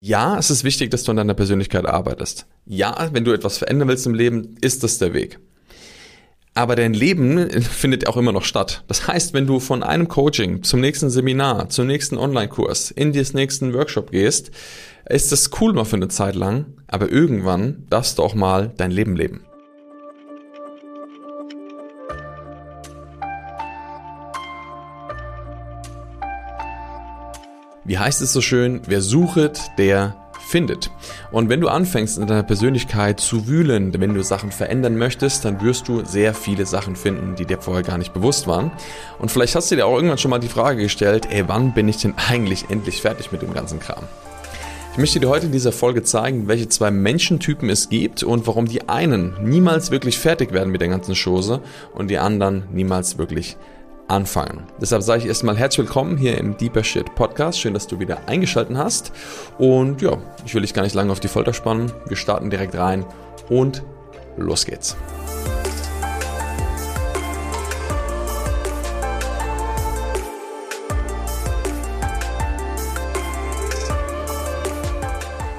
Ja, es ist wichtig, dass du an deiner Persönlichkeit arbeitest. Ja, wenn du etwas verändern willst im Leben, ist das der Weg. Aber dein Leben findet auch immer noch statt. Das heißt, wenn du von einem Coaching zum nächsten Seminar, zum nächsten Online-Kurs, in den nächsten Workshop gehst, ist das cool mal für eine Zeit lang, aber irgendwann darfst du auch mal dein Leben leben. Wie heißt es so schön? Wer suchet, der findet. Und wenn du anfängst in deiner Persönlichkeit zu wühlen, wenn du Sachen verändern möchtest, dann wirst du sehr viele Sachen finden, die dir vorher gar nicht bewusst waren. Und vielleicht hast du dir auch irgendwann schon mal die Frage gestellt, ey, wann bin ich denn eigentlich endlich fertig mit dem ganzen Kram? Ich möchte dir heute in dieser Folge zeigen, welche zwei Menschentypen es gibt und warum die einen niemals wirklich fertig werden mit der ganzen Chose und die anderen niemals wirklich anfangen. Deshalb sage ich erstmal herzlich willkommen hier im Deeper Shit Podcast. Schön, dass du wieder eingeschaltet hast. Und ja, ich will dich gar nicht lange auf die Folter spannen. Wir starten direkt rein und los geht's.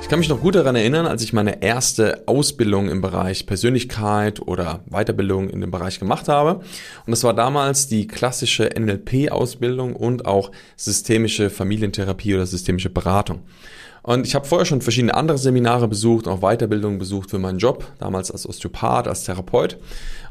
Ich kann mich noch gut daran erinnern, als ich meine erste Ausbildung im Bereich Persönlichkeit oder Weiterbildung in dem Bereich gemacht habe. Und das war damals die klassische NLP-Ausbildung und auch systemische Familientherapie oder systemische Beratung. Und ich habe vorher schon verschiedene andere Seminare besucht, auch Weiterbildungen besucht für meinen Job, damals als Osteopath, als Therapeut.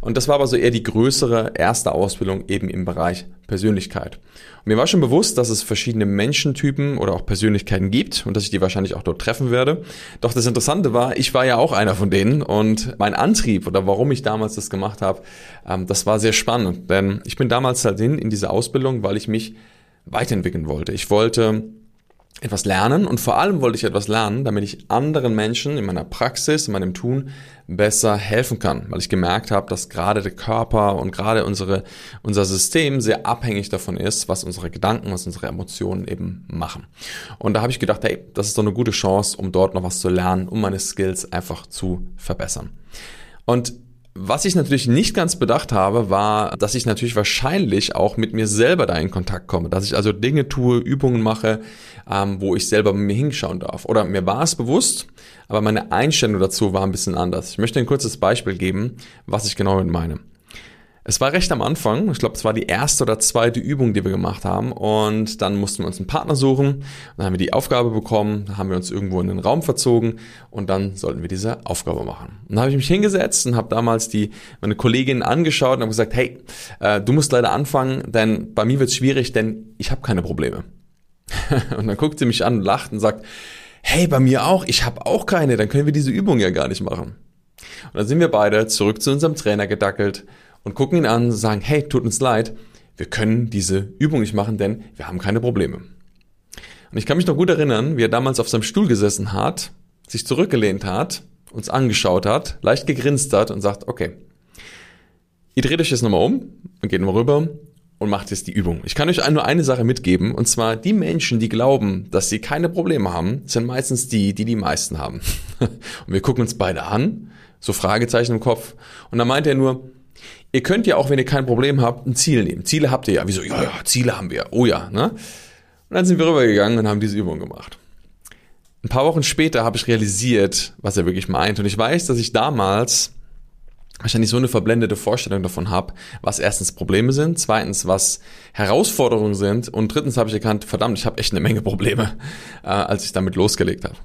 Und das war aber so eher die größere erste Ausbildung eben im Bereich Persönlichkeit. Und mir war schon bewusst, dass es verschiedene Menschentypen oder auch Persönlichkeiten gibt und dass ich die wahrscheinlich auch dort treffen werde. Doch das Interessante war, ich war ja auch einer von denen und mein Antrieb oder warum ich damals das gemacht habe, ähm, das war sehr spannend. Denn ich bin damals halt hin in diese Ausbildung, weil ich mich weiterentwickeln wollte. Ich wollte etwas lernen und vor allem wollte ich etwas lernen, damit ich anderen Menschen in meiner Praxis, in meinem Tun besser helfen kann, weil ich gemerkt habe, dass gerade der Körper und gerade unsere, unser System sehr abhängig davon ist, was unsere Gedanken, was unsere Emotionen eben machen. Und da habe ich gedacht, hey, das ist doch eine gute Chance, um dort noch was zu lernen, um meine Skills einfach zu verbessern. Und was ich natürlich nicht ganz bedacht habe, war, dass ich natürlich wahrscheinlich auch mit mir selber da in Kontakt komme, dass ich also Dinge tue, Übungen mache, ähm, wo ich selber mit mir hinschauen darf. Oder mir war es bewusst, aber meine Einstellung dazu war ein bisschen anders. Ich möchte ein kurzes Beispiel geben, was ich genau mit meine. Es war recht am Anfang, ich glaube, es war die erste oder zweite Übung, die wir gemacht haben und dann mussten wir uns einen Partner suchen, dann haben wir die Aufgabe bekommen, dann haben wir uns irgendwo in den Raum verzogen und dann sollten wir diese Aufgabe machen. Und dann habe ich mich hingesetzt und habe damals die meine Kollegin angeschaut und habe gesagt, hey, äh, du musst leider anfangen, denn bei mir wird es schwierig, denn ich habe keine Probleme. und dann guckt sie mich an und lacht und sagt, hey, bei mir auch, ich habe auch keine, dann können wir diese Übung ja gar nicht machen. Und dann sind wir beide zurück zu unserem Trainer gedackelt und gucken ihn an und sagen, hey, tut uns leid, wir können diese Übung nicht machen, denn wir haben keine Probleme. Und ich kann mich noch gut erinnern, wie er damals auf seinem Stuhl gesessen hat, sich zurückgelehnt hat, uns angeschaut hat, leicht gegrinst hat und sagt, okay, ihr dreht euch jetzt nochmal um und geht nochmal rüber und macht jetzt die Übung. Ich kann euch nur eine Sache mitgeben, und zwar die Menschen, die glauben, dass sie keine Probleme haben, sind meistens die, die die meisten haben. und wir gucken uns beide an, so Fragezeichen im Kopf, und dann meint er nur, Ihr könnt ja auch, wenn ihr kein Problem habt, ein Ziel nehmen. Ziele habt ihr ja. Wieso? Ja, ja, Ziele haben wir. Oh ja, ne? Und dann sind wir rübergegangen und haben diese Übung gemacht. Ein paar Wochen später habe ich realisiert, was er wirklich meint. Und ich weiß, dass ich damals wahrscheinlich so eine verblendete Vorstellung davon habe, was erstens Probleme sind, zweitens was Herausforderungen sind und drittens habe ich erkannt, verdammt, ich habe echt eine Menge Probleme, äh, als ich damit losgelegt habe.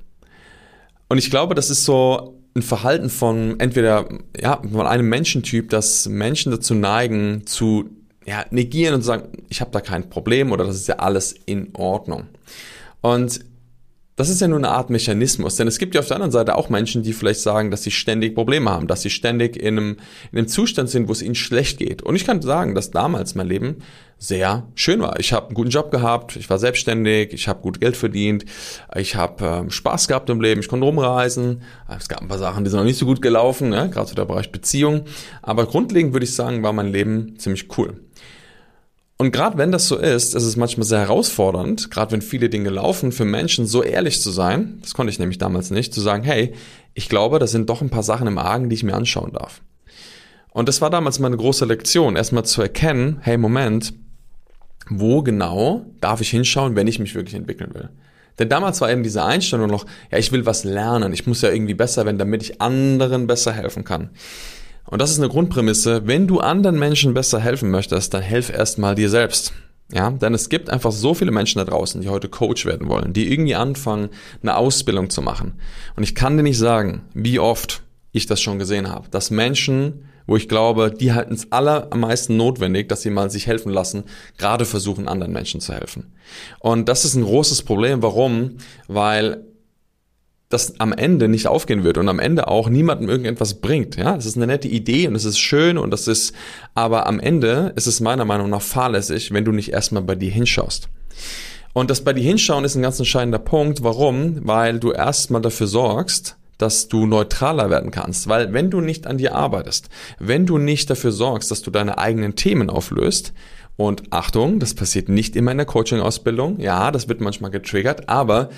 Und ich glaube, das ist so ein Verhalten von entweder ja von einem Menschentyp, dass Menschen dazu neigen zu ja, negieren und sagen, ich habe da kein Problem oder das ist ja alles in Ordnung. Und das ist ja nur eine Art Mechanismus, denn es gibt ja auf der anderen Seite auch Menschen, die vielleicht sagen, dass sie ständig Probleme haben, dass sie ständig in einem, in einem Zustand sind, wo es ihnen schlecht geht. Und ich kann sagen, dass damals mein Leben sehr schön war. Ich habe einen guten Job gehabt, ich war selbstständig, ich habe gut Geld verdient, ich habe äh, Spaß gehabt im Leben, ich konnte rumreisen. Es gab ein paar Sachen, die sind noch nicht so gut gelaufen, ne? gerade so der Bereich Beziehung. Aber grundlegend würde ich sagen, war mein Leben ziemlich cool. Und gerade wenn das so ist, ist es manchmal sehr herausfordernd, gerade wenn viele Dinge laufen, für Menschen so ehrlich zu sein, das konnte ich nämlich damals nicht, zu sagen, hey, ich glaube, da sind doch ein paar Sachen im Argen, die ich mir anschauen darf. Und das war damals meine große Lektion, erstmal zu erkennen, hey, Moment, wo genau darf ich hinschauen, wenn ich mich wirklich entwickeln will? Denn damals war eben diese Einstellung noch, ja, ich will was lernen, ich muss ja irgendwie besser werden, damit ich anderen besser helfen kann. Und das ist eine Grundprämisse. Wenn du anderen Menschen besser helfen möchtest, dann helf erstmal dir selbst. Ja, denn es gibt einfach so viele Menschen da draußen, die heute Coach werden wollen, die irgendwie anfangen, eine Ausbildung zu machen. Und ich kann dir nicht sagen, wie oft ich das schon gesehen habe, dass Menschen, wo ich glaube, die halten es allermeisten notwendig, dass sie mal sich helfen lassen, gerade versuchen, anderen Menschen zu helfen. Und das ist ein großes Problem. Warum? Weil das am Ende nicht aufgehen wird und am Ende auch niemandem irgendetwas bringt. Ja, es ist eine nette Idee und es ist schön und das ist, aber am Ende ist es meiner Meinung nach fahrlässig, wenn du nicht erstmal bei dir hinschaust. Und das bei dir hinschauen ist ein ganz entscheidender Punkt. Warum? Weil du erstmal dafür sorgst, dass du neutraler werden kannst. Weil wenn du nicht an dir arbeitest, wenn du nicht dafür sorgst, dass du deine eigenen Themen auflöst, und Achtung, das passiert nicht immer in der Coaching-Ausbildung, ja, das wird manchmal getriggert, aber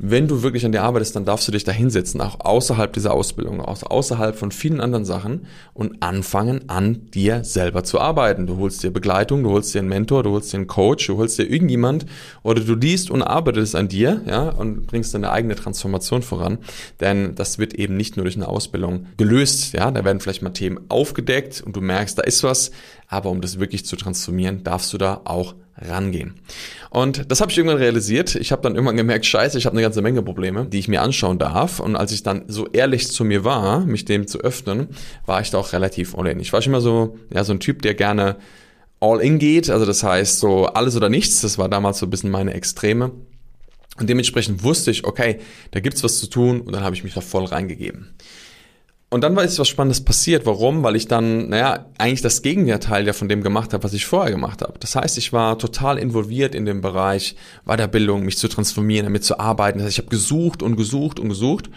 wenn du wirklich an dir arbeitest, dann darfst du dich da hinsetzen, auch außerhalb dieser Ausbildung, auch außerhalb von vielen anderen Sachen und anfangen an dir selber zu arbeiten. Du holst dir Begleitung, du holst dir einen Mentor, du holst dir einen Coach, du holst dir irgendjemand oder du liest und arbeitest an dir, ja, und bringst deine eigene Transformation voran. Denn das wird eben nicht nur durch eine Ausbildung gelöst, ja, da werden vielleicht mal Themen aufgedeckt und du merkst, da ist was, aber um das wirklich zu transformieren, darfst du da auch rangehen. Und das habe ich irgendwann realisiert. Ich habe dann irgendwann gemerkt, scheiße, ich habe eine ganze Menge Probleme, die ich mir anschauen darf. Und als ich dann so ehrlich zu mir war, mich dem zu öffnen, war ich da auch relativ all in. Ich war schon immer so, ja, so ein Typ, der gerne all in geht. Also das heißt so alles oder nichts. Das war damals so ein bisschen meine Extreme. Und dementsprechend wusste ich, okay, da gibt's was zu tun und dann habe ich mich da voll reingegeben. Und dann war jetzt was Spannendes passiert. Warum? Weil ich dann, naja, eigentlich das Gegenteil ja von dem gemacht habe, was ich vorher gemacht habe. Das heißt, ich war total involviert in dem Bereich Weiterbildung, mich zu transformieren, damit zu arbeiten. Das heißt, ich habe gesucht und gesucht und gesucht.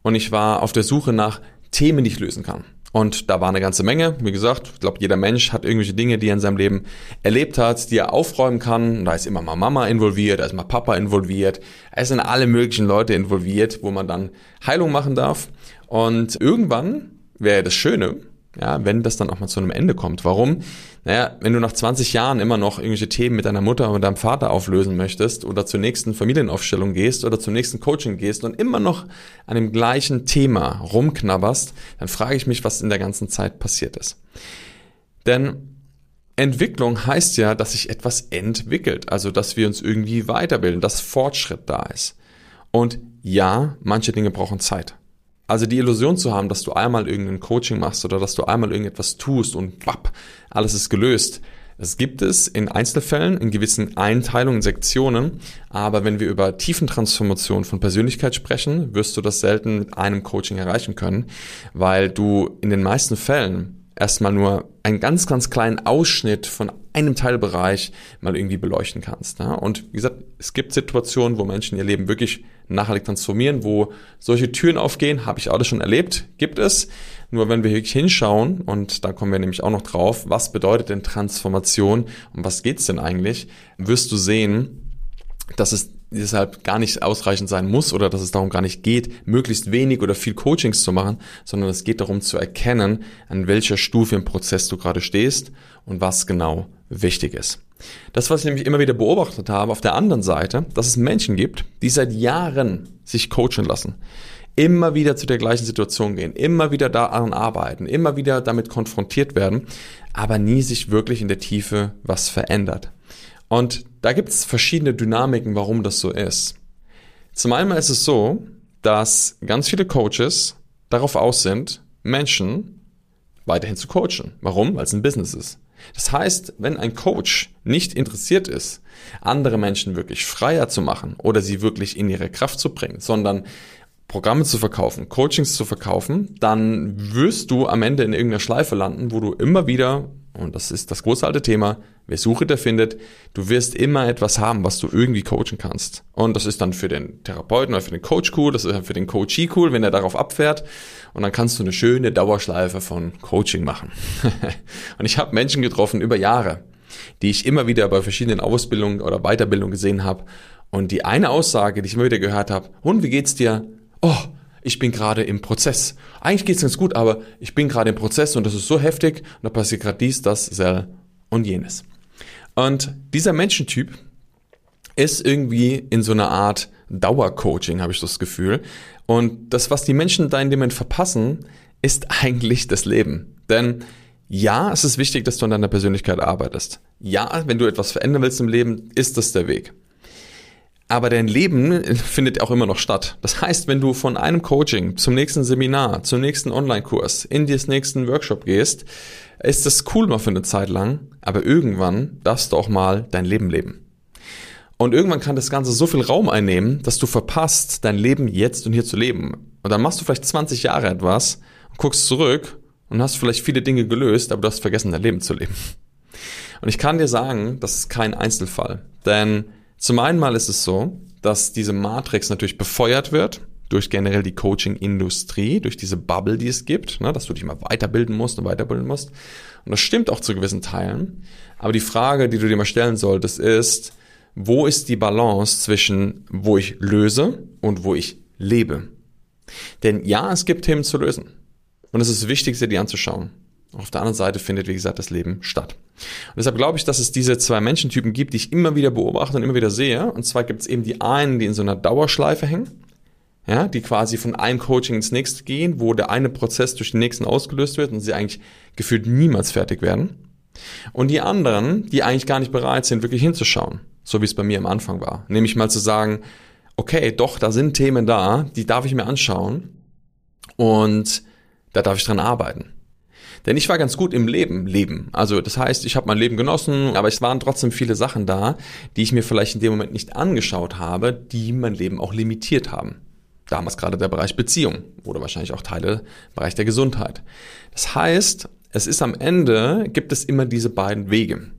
Und ich war auf der Suche nach Themen, die ich lösen kann. Und da war eine ganze Menge. Wie gesagt, ich glaube, jeder Mensch hat irgendwelche Dinge, die er in seinem Leben erlebt hat, die er aufräumen kann. Und da ist immer mal Mama involviert, da ist mal Papa involviert. Es sind alle möglichen Leute involviert, wo man dann Heilung machen darf. Und irgendwann wäre das Schöne, ja, wenn das dann auch mal zu einem Ende kommt. Warum? Naja, wenn du nach 20 Jahren immer noch irgendwelche Themen mit deiner Mutter oder deinem Vater auflösen möchtest oder zur nächsten Familienaufstellung gehst oder zum nächsten Coaching gehst und immer noch an dem gleichen Thema rumknabberst, dann frage ich mich, was in der ganzen Zeit passiert ist. Denn Entwicklung heißt ja, dass sich etwas entwickelt, also dass wir uns irgendwie weiterbilden, dass Fortschritt da ist. Und ja, manche Dinge brauchen Zeit. Also die Illusion zu haben, dass du einmal irgendein Coaching machst oder dass du einmal irgendetwas tust und bapp, alles ist gelöst. Das gibt es in Einzelfällen, in gewissen Einteilungen, Sektionen, aber wenn wir über Tiefentransformation von Persönlichkeit sprechen, wirst du das selten mit einem Coaching erreichen können, weil du in den meisten Fällen erstmal nur einen ganz, ganz kleinen Ausschnitt von einem Teilbereich mal irgendwie beleuchten kannst. Ja? Und wie gesagt, es gibt Situationen, wo Menschen ihr Leben wirklich nachhaltig transformieren, wo solche Türen aufgehen, habe ich alles schon erlebt, gibt es. Nur wenn wir wirklich hinschauen, und da kommen wir nämlich auch noch drauf, was bedeutet denn Transformation und was geht's denn eigentlich, wirst du sehen, dass es deshalb gar nicht ausreichend sein muss oder dass es darum gar nicht geht, möglichst wenig oder viel Coachings zu machen, sondern es geht darum zu erkennen, an welcher Stufe im Prozess du gerade stehst und was genau wichtig ist. Das, was ich nämlich immer wieder beobachtet habe, auf der anderen Seite, dass es Menschen gibt, die seit Jahren sich coachen lassen, immer wieder zu der gleichen Situation gehen, immer wieder daran arbeiten, immer wieder damit konfrontiert werden, aber nie sich wirklich in der Tiefe was verändert. Und da gibt es verschiedene Dynamiken, warum das so ist. Zum einen ist es so, dass ganz viele Coaches darauf aus sind, Menschen weiterhin zu coachen. Warum? Weil es ein Business ist. Das heißt, wenn ein Coach nicht interessiert ist, andere Menschen wirklich freier zu machen oder sie wirklich in ihre Kraft zu bringen, sondern Programme zu verkaufen, Coachings zu verkaufen, dann wirst du am Ende in irgendeiner Schleife landen, wo du immer wieder, und das ist das große alte Thema, wer sucht, der findet, du wirst immer etwas haben, was du irgendwie coachen kannst. Und das ist dann für den Therapeuten oder für den Coach cool, das ist dann für den Coachee cool, wenn er darauf abfährt. Und dann kannst du eine schöne Dauerschleife von Coaching machen. und ich habe Menschen getroffen über Jahre, die ich immer wieder bei verschiedenen Ausbildungen oder Weiterbildungen gesehen habe. Und die eine Aussage, die ich immer wieder gehört habe, und wie geht's dir? oh, ich bin gerade im Prozess. Eigentlich geht's ganz gut, aber ich bin gerade im Prozess und das ist so heftig und da passiert gerade dies, das, sel und jenes. Und dieser Menschentyp ist irgendwie in so einer Art Dauercoaching, habe ich das Gefühl. Und das, was die Menschen da in dem Moment verpassen, ist eigentlich das Leben. Denn ja, es ist wichtig, dass du an deiner Persönlichkeit arbeitest. Ja, wenn du etwas verändern willst im Leben, ist das der Weg. Aber dein Leben findet auch immer noch statt. Das heißt, wenn du von einem Coaching zum nächsten Seminar, zum nächsten Online-Kurs, in den nächsten Workshop gehst, ist das cool mal für eine Zeit lang, aber irgendwann darfst du auch mal dein Leben leben. Und irgendwann kann das Ganze so viel Raum einnehmen, dass du verpasst, dein Leben jetzt und hier zu leben. Und dann machst du vielleicht 20 Jahre etwas und guckst zurück und hast vielleicht viele Dinge gelöst, aber du hast vergessen, dein Leben zu leben. Und ich kann dir sagen, das ist kein Einzelfall. Denn zum einen mal ist es so, dass diese Matrix natürlich befeuert wird durch generell die Coaching-Industrie, durch diese Bubble, die es gibt, ne, dass du dich mal weiterbilden musst und weiterbilden musst. Und das stimmt auch zu gewissen Teilen. Aber die Frage, die du dir mal stellen solltest, ist, wo ist die Balance zwischen, wo ich löse und wo ich lebe? Denn ja, es gibt Themen zu lösen. Und es ist wichtig, sie dir anzuschauen. Auf der anderen Seite findet, wie gesagt, das Leben statt. Und deshalb glaube ich, dass es diese zwei Menschentypen gibt, die ich immer wieder beobachte und immer wieder sehe. Und zwar gibt es eben die einen, die in so einer Dauerschleife hängen, ja, die quasi von einem Coaching ins nächste gehen, wo der eine Prozess durch den nächsten ausgelöst wird und sie eigentlich gefühlt niemals fertig werden. Und die anderen, die eigentlich gar nicht bereit sind, wirklich hinzuschauen, so wie es bei mir am Anfang war. Nämlich mal zu sagen, okay, doch, da sind Themen da, die darf ich mir anschauen und da darf ich dran arbeiten. Denn ich war ganz gut im Leben, Leben. Also das heißt, ich habe mein Leben genossen, aber es waren trotzdem viele Sachen da, die ich mir vielleicht in dem Moment nicht angeschaut habe, die mein Leben auch limitiert haben. Damals gerade der Bereich Beziehung oder wahrscheinlich auch Teile Bereich der Gesundheit. Das heißt, es ist am Ende, gibt es immer diese beiden Wege.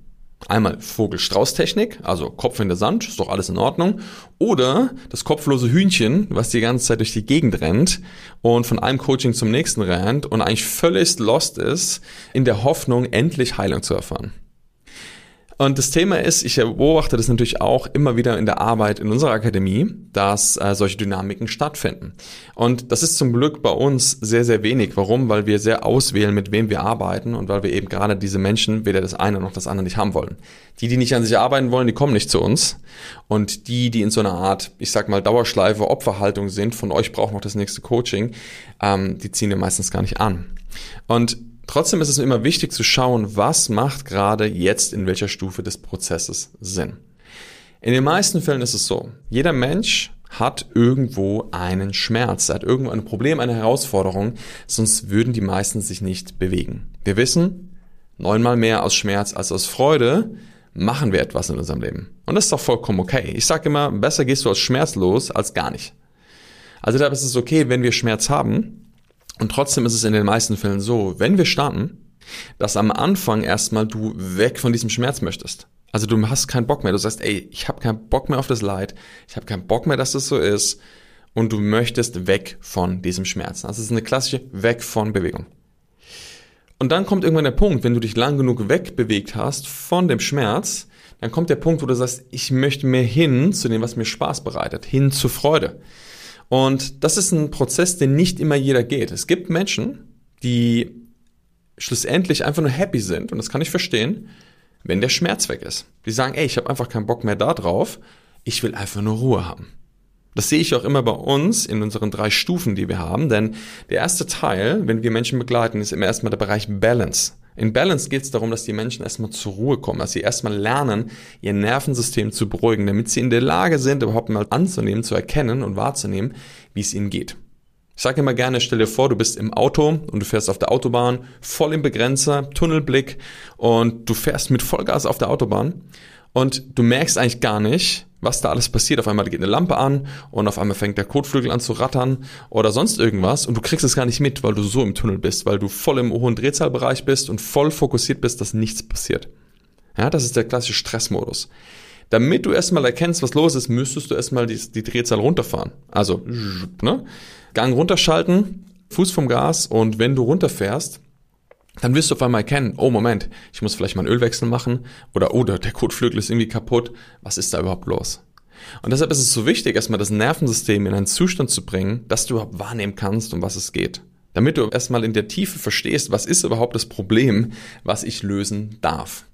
Einmal Vogel-Strauß-Technik, also Kopf in der Sand, ist doch alles in Ordnung. Oder das kopflose Hühnchen, was die ganze Zeit durch die Gegend rennt und von einem Coaching zum nächsten rennt und eigentlich völlig lost ist, in der Hoffnung, endlich Heilung zu erfahren. Und das Thema ist, ich beobachte das natürlich auch immer wieder in der Arbeit in unserer Akademie, dass äh, solche Dynamiken stattfinden. Und das ist zum Glück bei uns sehr, sehr wenig. Warum? Weil wir sehr auswählen, mit wem wir arbeiten und weil wir eben gerade diese Menschen weder das eine noch das andere nicht haben wollen. Die, die nicht an sich arbeiten wollen, die kommen nicht zu uns. Und die, die in so einer Art, ich sag mal, Dauerschleife, Opferhaltung sind, von euch braucht noch das nächste Coaching, ähm, die ziehen wir meistens gar nicht an. Und Trotzdem ist es immer wichtig zu schauen, was macht gerade jetzt in welcher Stufe des Prozesses Sinn. In den meisten Fällen ist es so, jeder Mensch hat irgendwo einen Schmerz, hat irgendwo ein Problem, eine Herausforderung, sonst würden die meisten sich nicht bewegen. Wir wissen, neunmal mehr aus Schmerz als aus Freude machen wir etwas in unserem Leben. Und das ist doch vollkommen okay. Ich sage immer, besser gehst du aus Schmerz los als gar nicht. Also da ist es okay, wenn wir Schmerz haben, und trotzdem ist es in den meisten Fällen so, wenn wir starten, dass am Anfang erstmal du weg von diesem Schmerz möchtest. Also du hast keinen Bock mehr. Du sagst, ey, ich habe keinen Bock mehr auf das Leid. Ich habe keinen Bock mehr, dass das so ist. Und du möchtest weg von diesem Schmerz. Das ist eine klassische Weg von Bewegung. Und dann kommt irgendwann der Punkt, wenn du dich lang genug wegbewegt hast von dem Schmerz, dann kommt der Punkt, wo du sagst, ich möchte mehr hin zu dem, was mir Spaß bereitet, hin zur Freude. Und das ist ein Prozess, den nicht immer jeder geht. Es gibt Menschen, die schlussendlich einfach nur happy sind, und das kann ich verstehen, wenn der Schmerz weg ist. Die sagen, ey, ich habe einfach keinen Bock mehr da drauf, ich will einfach nur Ruhe haben. Das sehe ich auch immer bei uns in unseren drei Stufen, die wir haben, denn der erste Teil, wenn wir Menschen begleiten, ist immer erstmal der Bereich Balance. In Balance geht es darum, dass die Menschen erstmal zur Ruhe kommen, dass sie erstmal lernen, ihr Nervensystem zu beruhigen, damit sie in der Lage sind, überhaupt mal anzunehmen, zu erkennen und wahrzunehmen, wie es ihnen geht. Ich sage immer gerne, stell dir vor, du bist im Auto und du fährst auf der Autobahn, voll im Begrenzer, Tunnelblick und du fährst mit Vollgas auf der Autobahn und du merkst eigentlich gar nicht, was da alles passiert. Auf einmal geht eine Lampe an und auf einmal fängt der Kotflügel an zu rattern oder sonst irgendwas und du kriegst es gar nicht mit, weil du so im Tunnel bist, weil du voll im hohen Drehzahlbereich bist und voll fokussiert bist, dass nichts passiert. Ja, das ist der klassische Stressmodus. Damit du erstmal erkennst, was los ist, müsstest du erstmal die, die Drehzahl runterfahren. Also, ne? Gang runterschalten, Fuß vom Gas und wenn du runterfährst, dann wirst du auf einmal erkennen, oh Moment, ich muss vielleicht mal einen Ölwechsel machen oder oder der Kotflügel ist irgendwie kaputt. Was ist da überhaupt los? Und deshalb ist es so wichtig, erstmal das Nervensystem in einen Zustand zu bringen, dass du überhaupt wahrnehmen kannst, um was es geht. Damit du erstmal in der Tiefe verstehst, was ist überhaupt das Problem, was ich lösen darf.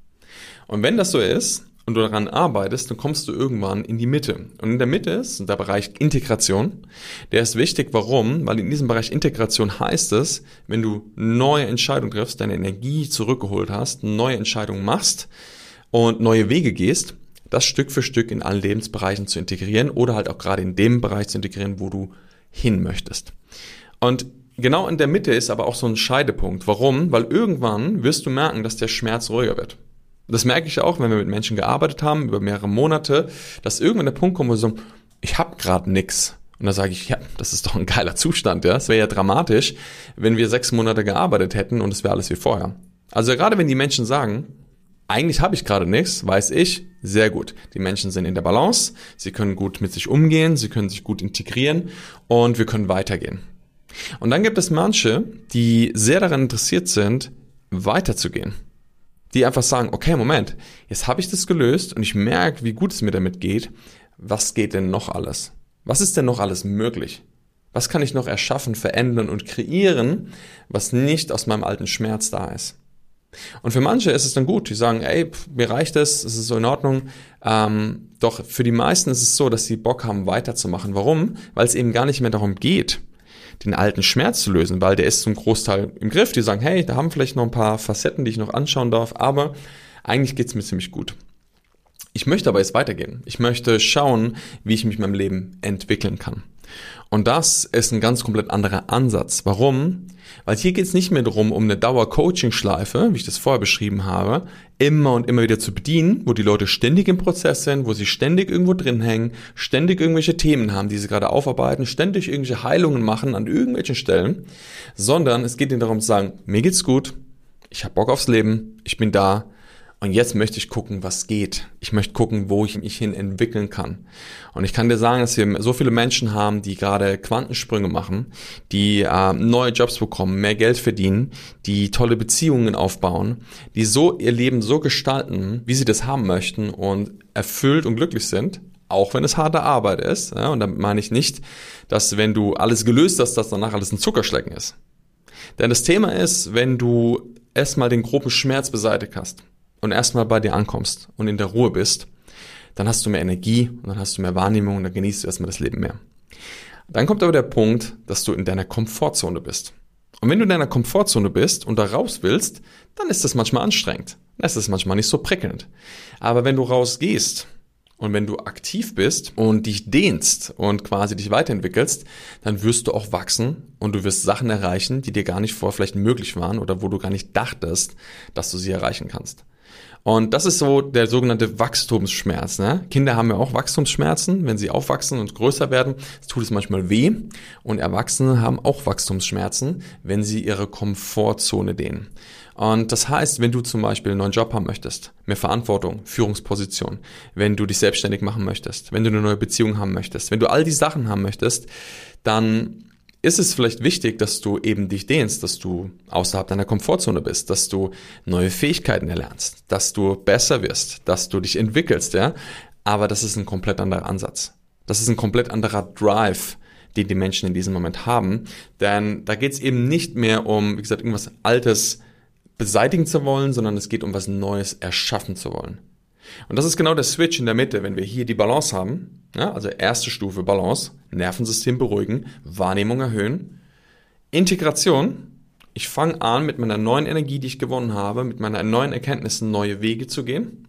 Und wenn das so ist und du daran arbeitest, dann kommst du irgendwann in die Mitte. Und in der Mitte ist der Bereich Integration. Der ist wichtig. Warum? Weil in diesem Bereich Integration heißt es, wenn du neue Entscheidungen triffst, deine Energie zurückgeholt hast, neue Entscheidungen machst und neue Wege gehst, das Stück für Stück in allen Lebensbereichen zu integrieren oder halt auch gerade in dem Bereich zu integrieren, wo du hin möchtest. Und genau in der Mitte ist aber auch so ein Scheidepunkt. Warum? Weil irgendwann wirst du merken, dass der Schmerz ruhiger wird. Das merke ich auch, wenn wir mit Menschen gearbeitet haben über mehrere Monate, dass irgendwann der Punkt kommt, wo sagen, ich habe gerade nix. Und da sage ich, ja, das ist doch ein geiler Zustand, ja. Es wäre ja dramatisch, wenn wir sechs Monate gearbeitet hätten und es wäre alles wie vorher. Also gerade wenn die Menschen sagen, eigentlich habe ich gerade nichts, weiß ich, sehr gut. Die Menschen sind in der Balance, sie können gut mit sich umgehen, sie können sich gut integrieren und wir können weitergehen. Und dann gibt es manche, die sehr daran interessiert sind, weiterzugehen die einfach sagen, okay, Moment, jetzt habe ich das gelöst und ich merke, wie gut es mir damit geht. Was geht denn noch alles? Was ist denn noch alles möglich? Was kann ich noch erschaffen, verändern und kreieren, was nicht aus meinem alten Schmerz da ist? Und für manche ist es dann gut, die sagen, ey, mir reicht es, es ist so in Ordnung. Ähm, doch für die meisten ist es so, dass sie Bock haben, weiterzumachen. Warum? Weil es eben gar nicht mehr darum geht, den alten Schmerz zu lösen, weil der ist zum Großteil im Griff. Die sagen, hey, da haben vielleicht noch ein paar Facetten, die ich noch anschauen darf, aber eigentlich geht's mir ziemlich gut. Ich möchte aber jetzt weitergehen. Ich möchte schauen, wie ich mich in meinem Leben entwickeln kann. Und das ist ein ganz komplett anderer Ansatz. Warum? Weil hier geht es nicht mehr darum, um eine Dauer-Coaching-Schleife, wie ich das vorher beschrieben habe, immer und immer wieder zu bedienen, wo die Leute ständig im Prozess sind, wo sie ständig irgendwo drin hängen, ständig irgendwelche Themen haben, die sie gerade aufarbeiten, ständig irgendwelche Heilungen machen an irgendwelchen Stellen, sondern es geht ihnen darum zu sagen, mir geht's gut, ich habe Bock aufs Leben, ich bin da, und jetzt möchte ich gucken, was geht. Ich möchte gucken, wo ich mich hin entwickeln kann. Und ich kann dir sagen, dass wir so viele Menschen haben, die gerade Quantensprünge machen, die äh, neue Jobs bekommen, mehr Geld verdienen, die tolle Beziehungen aufbauen, die so ihr Leben so gestalten, wie sie das haben möchten und erfüllt und glücklich sind. Auch wenn es harte Arbeit ist. Ja, und damit meine ich nicht, dass wenn du alles gelöst hast, dass danach alles ein Zuckerschlecken ist. Denn das Thema ist, wenn du erstmal den groben Schmerz beseitigt hast, und erstmal bei dir ankommst und in der Ruhe bist, dann hast du mehr Energie und dann hast du mehr Wahrnehmung und dann genießt du erstmal das Leben mehr. Dann kommt aber der Punkt, dass du in deiner Komfortzone bist. Und wenn du in deiner Komfortzone bist und da raus willst, dann ist das manchmal anstrengend. Dann ist das manchmal nicht so prickelnd. Aber wenn du rausgehst und wenn du aktiv bist und dich dehnst und quasi dich weiterentwickelst, dann wirst du auch wachsen und du wirst Sachen erreichen, die dir gar nicht vorher vielleicht möglich waren oder wo du gar nicht dachtest, dass du sie erreichen kannst. Und das ist so der sogenannte Wachstumsschmerz. Ne? Kinder haben ja auch Wachstumsschmerzen, wenn sie aufwachsen und größer werden, tut es manchmal weh. Und Erwachsene haben auch Wachstumsschmerzen, wenn sie ihre Komfortzone dehnen. Und das heißt, wenn du zum Beispiel einen neuen Job haben möchtest, mehr Verantwortung, Führungsposition, wenn du dich selbstständig machen möchtest, wenn du eine neue Beziehung haben möchtest, wenn du all die Sachen haben möchtest, dann ist es vielleicht wichtig, dass du eben dich dehnst, dass du außerhalb deiner Komfortzone bist, dass du neue Fähigkeiten erlernst, dass du besser wirst, dass du dich entwickelst, ja. Aber das ist ein komplett anderer Ansatz. Das ist ein komplett anderer Drive, den die Menschen in diesem Moment haben. Denn da geht es eben nicht mehr um, wie gesagt, irgendwas Altes beseitigen zu wollen, sondern es geht um was Neues erschaffen zu wollen. Und das ist genau der Switch in der Mitte, wenn wir hier die Balance haben, ja, also erste Stufe Balance, Nervensystem beruhigen, Wahrnehmung erhöhen, Integration, ich fange an mit meiner neuen Energie, die ich gewonnen habe, mit meiner neuen Erkenntnissen neue Wege zu gehen.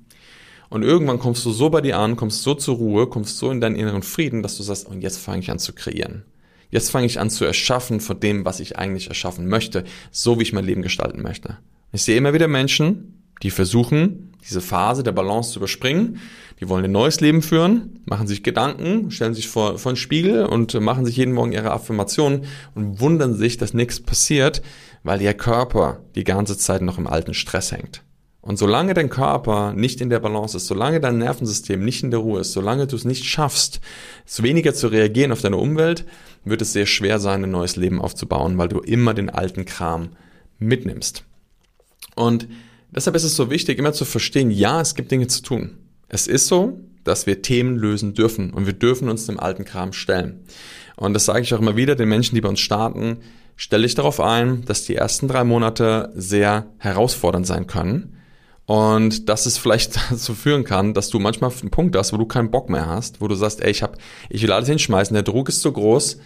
Und irgendwann kommst du so bei dir an, kommst so zur Ruhe, kommst so in deinen inneren Frieden, dass du sagst, und jetzt fange ich an zu kreieren. Jetzt fange ich an zu erschaffen von dem, was ich eigentlich erschaffen möchte, so wie ich mein Leben gestalten möchte. Ich sehe immer wieder Menschen, die versuchen, diese Phase der Balance zu überspringen. Die wollen ein neues Leben führen, machen sich Gedanken, stellen sich vor, vor den Spiegel und machen sich jeden Morgen ihre Affirmationen und wundern sich, dass nichts passiert, weil ihr Körper die ganze Zeit noch im alten Stress hängt. Und solange dein Körper nicht in der Balance ist, solange dein Nervensystem nicht in der Ruhe ist, solange du es nicht schaffst, weniger zu reagieren auf deine Umwelt, wird es sehr schwer sein, ein neues Leben aufzubauen, weil du immer den alten Kram mitnimmst. Und Deshalb ist es so wichtig, immer zu verstehen, ja, es gibt Dinge zu tun. Es ist so, dass wir Themen lösen dürfen und wir dürfen uns dem alten Kram stellen. Und das sage ich auch immer wieder den Menschen, die bei uns starten, stelle ich darauf ein, dass die ersten drei Monate sehr herausfordernd sein können Und dass es vielleicht dazu führen kann, dass du manchmal einen Punkt hast, wo du keinen Bock mehr hast, wo du sagst, ey, ich hab, ich will alles hinschmeißen, der Druck ist zu groß.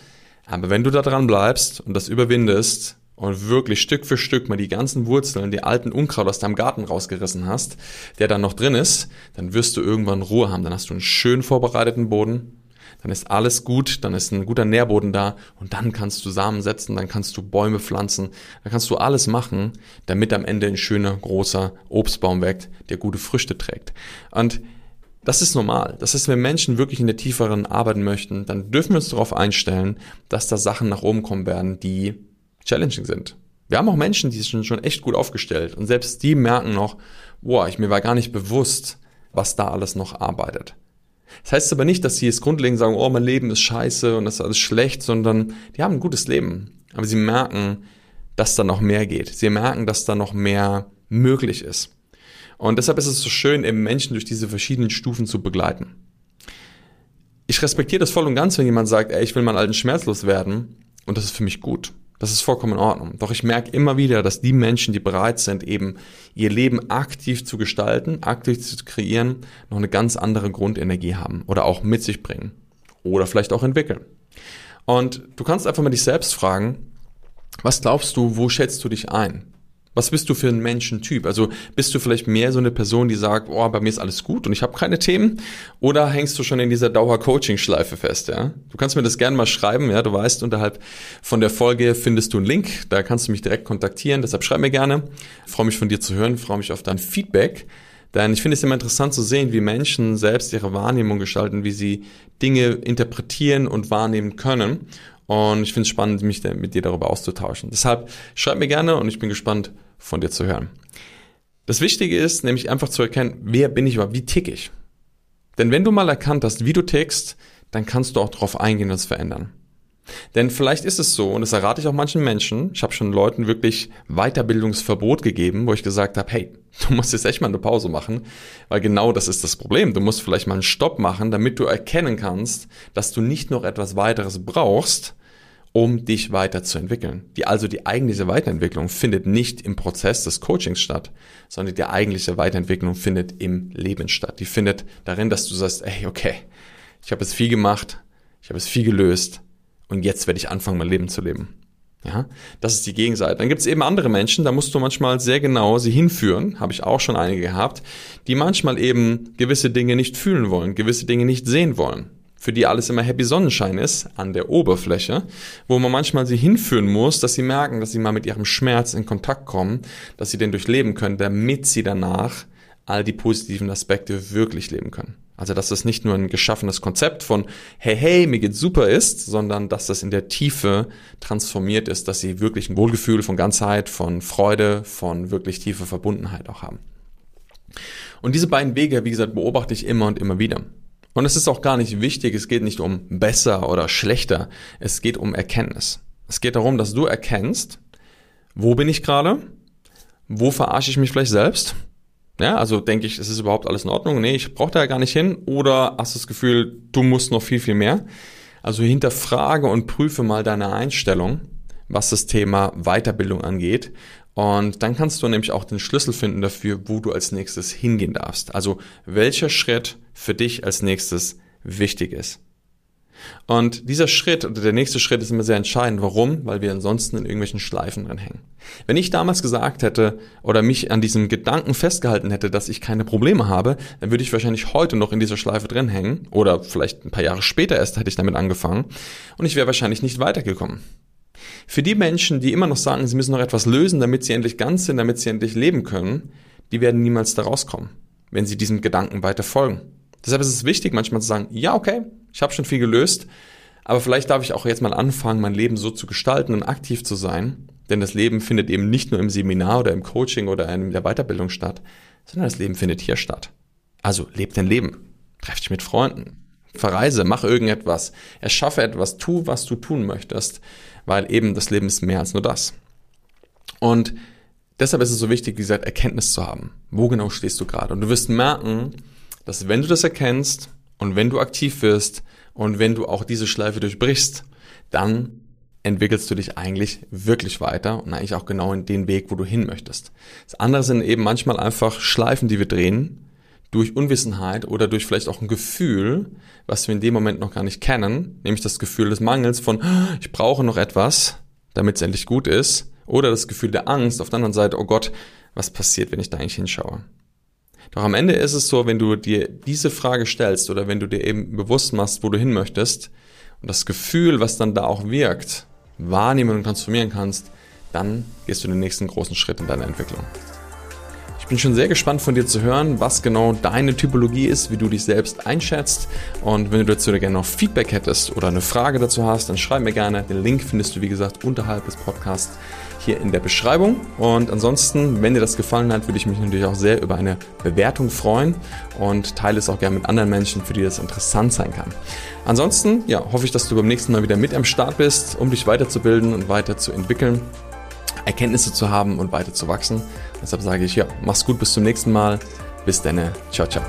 Aber wenn du da dran bleibst und das überwindest und wirklich Stück für Stück mal die ganzen Wurzeln, die alten Unkraut aus deinem Garten rausgerissen hast, der dann noch drin ist, dann wirst du irgendwann Ruhe haben. Dann hast du einen schön vorbereiteten Boden, dann ist alles gut, dann ist ein guter Nährboden da und dann kannst du Samen setzen, dann kannst du Bäume pflanzen, dann kannst du alles machen, damit am Ende ein schöner, großer Obstbaum wächst, der gute Früchte trägt. Und das ist normal. Das ist, wenn Menschen wirklich in der tieferen arbeiten möchten, dann dürfen wir uns darauf einstellen, dass da Sachen nach oben kommen werden, die challenging sind. Wir haben auch Menschen, die sind schon echt gut aufgestellt und selbst die merken noch, boah, ich mir war gar nicht bewusst, was da alles noch arbeitet. Das heißt aber nicht, dass sie jetzt grundlegend sagen, oh, mein Leben ist scheiße und das ist alles schlecht, sondern die haben ein gutes Leben. Aber sie merken, dass da noch mehr geht. Sie merken, dass da noch mehr möglich ist. Und deshalb ist es so schön, eben Menschen durch diese verschiedenen Stufen zu begleiten. Ich respektiere das voll und ganz, wenn jemand sagt, ey, ich will meinen alten schmerzlos werden. Und das ist für mich gut. Das ist vollkommen in Ordnung. Doch ich merke immer wieder, dass die Menschen, die bereit sind, eben ihr Leben aktiv zu gestalten, aktiv zu kreieren, noch eine ganz andere Grundenergie haben oder auch mit sich bringen oder vielleicht auch entwickeln. Und du kannst einfach mal dich selbst fragen, was glaubst du, wo schätzt du dich ein? Was bist du für ein Menschentyp? Also bist du vielleicht mehr so eine Person, die sagt, oh, bei mir ist alles gut und ich habe keine Themen? Oder hängst du schon in dieser Dauer-Coaching-Schleife fest? Ja? Du kannst mir das gerne mal schreiben. Ja, du weißt, unterhalb von der Folge findest du einen Link. Da kannst du mich direkt kontaktieren. Deshalb schreib mir gerne. Ich freue mich von dir zu hören. Ich freue mich auf dein Feedback. Denn ich finde es immer interessant zu sehen, wie Menschen selbst ihre Wahrnehmung gestalten, wie sie Dinge interpretieren und wahrnehmen können. Und ich finde es spannend, mich mit dir darüber auszutauschen. Deshalb schreib mir gerne und ich bin gespannt, von dir zu hören. Das Wichtige ist nämlich einfach zu erkennen, wer bin ich überhaupt, wie tick ich. Denn wenn du mal erkannt hast, wie du tickst, dann kannst du auch darauf eingehen und es verändern. Denn vielleicht ist es so, und das errate ich auch manchen Menschen, ich habe schon Leuten wirklich Weiterbildungsverbot gegeben, wo ich gesagt habe, hey, du musst jetzt echt mal eine Pause machen, weil genau das ist das Problem. Du musst vielleicht mal einen Stopp machen, damit du erkennen kannst, dass du nicht noch etwas weiteres brauchst, um dich weiterzuentwickeln. Die, also die eigentliche Weiterentwicklung findet nicht im Prozess des Coachings statt, sondern die eigentliche Weiterentwicklung findet im Leben statt. Die findet darin, dass du sagst, ey, okay, ich habe es viel gemacht, ich habe es viel gelöst und jetzt werde ich anfangen, mein Leben zu leben. Ja, das ist die Gegenseite. Dann gibt es eben andere Menschen, da musst du manchmal sehr genau sie hinführen, habe ich auch schon einige gehabt, die manchmal eben gewisse Dinge nicht fühlen wollen, gewisse Dinge nicht sehen wollen für die alles immer Happy Sonnenschein ist, an der Oberfläche, wo man manchmal sie hinführen muss, dass sie merken, dass sie mal mit ihrem Schmerz in Kontakt kommen, dass sie den durchleben können, damit sie danach all die positiven Aspekte wirklich leben können. Also, dass das nicht nur ein geschaffenes Konzept von, hey, hey, mir geht's super ist, sondern dass das in der Tiefe transformiert ist, dass sie wirklich ein Wohlgefühl von Ganzheit, von Freude, von wirklich tiefer Verbundenheit auch haben. Und diese beiden Wege, wie gesagt, beobachte ich immer und immer wieder. Und es ist auch gar nicht wichtig, es geht nicht um besser oder schlechter, es geht um Erkenntnis. Es geht darum, dass du erkennst, wo bin ich gerade, wo verarsche ich mich vielleicht selbst, ja, also denke ich, es ist überhaupt alles in Ordnung, nee, ich brauche da ja gar nicht hin, oder hast das Gefühl, du musst noch viel, viel mehr. Also hinterfrage und prüfe mal deine Einstellung, was das Thema Weiterbildung angeht und dann kannst du nämlich auch den Schlüssel finden dafür, wo du als nächstes hingehen darfst. Also welcher Schritt für dich als nächstes wichtig ist. Und dieser Schritt oder der nächste Schritt ist immer sehr entscheidend. Warum? Weil wir ansonsten in irgendwelchen Schleifen drin hängen. Wenn ich damals gesagt hätte oder mich an diesem Gedanken festgehalten hätte, dass ich keine Probleme habe, dann würde ich wahrscheinlich heute noch in dieser Schleife drin hängen oder vielleicht ein paar Jahre später erst hätte ich damit angefangen und ich wäre wahrscheinlich nicht weitergekommen. Für die Menschen, die immer noch sagen, sie müssen noch etwas lösen, damit sie endlich ganz sind, damit sie endlich leben können, die werden niemals da rauskommen, wenn sie diesem Gedanken weiter folgen. Deshalb ist es wichtig, manchmal zu sagen, ja, okay, ich habe schon viel gelöst, aber vielleicht darf ich auch jetzt mal anfangen, mein Leben so zu gestalten und aktiv zu sein, denn das Leben findet eben nicht nur im Seminar oder im Coaching oder in der Weiterbildung statt, sondern das Leben findet hier statt. Also leb dein Leben, treff dich mit Freunden, verreise, mach irgendetwas, erschaffe etwas, tu, was du tun möchtest, weil eben das Leben ist mehr als nur das. Und deshalb ist es so wichtig, wie gesagt, Erkenntnis zu haben. Wo genau stehst du gerade? Und du wirst merken, dass wenn du das erkennst und wenn du aktiv wirst und wenn du auch diese Schleife durchbrichst, dann entwickelst du dich eigentlich wirklich weiter und eigentlich auch genau in den Weg, wo du hin möchtest. Das andere sind eben manchmal einfach Schleifen, die wir drehen, durch Unwissenheit oder durch vielleicht auch ein Gefühl, was wir in dem Moment noch gar nicht kennen, nämlich das Gefühl des Mangels von, ich brauche noch etwas, damit es endlich gut ist, oder das Gefühl der Angst auf der anderen Seite, oh Gott, was passiert, wenn ich da eigentlich hinschaue? Doch am Ende ist es so, wenn du dir diese Frage stellst oder wenn du dir eben bewusst machst, wo du hin möchtest und das Gefühl, was dann da auch wirkt, wahrnehmen und transformieren kannst, dann gehst du den nächsten großen Schritt in deiner Entwicklung. Ich bin schon sehr gespannt von dir zu hören, was genau deine Typologie ist, wie du dich selbst einschätzt. Und wenn du dazu gerne noch Feedback hättest oder eine Frage dazu hast, dann schreib mir gerne. Den Link findest du, wie gesagt, unterhalb des Podcasts hier in der Beschreibung. Und ansonsten, wenn dir das gefallen hat, würde ich mich natürlich auch sehr über eine Bewertung freuen und teile es auch gerne mit anderen Menschen, für die das interessant sein kann. Ansonsten, ja, hoffe ich, dass du beim nächsten Mal wieder mit am Start bist, um dich weiterzubilden und weiterzuentwickeln. Erkenntnisse zu haben und weiter zu wachsen. Deshalb sage ich, ja, mach's gut, bis zum nächsten Mal. Bis dann. Ciao, ciao.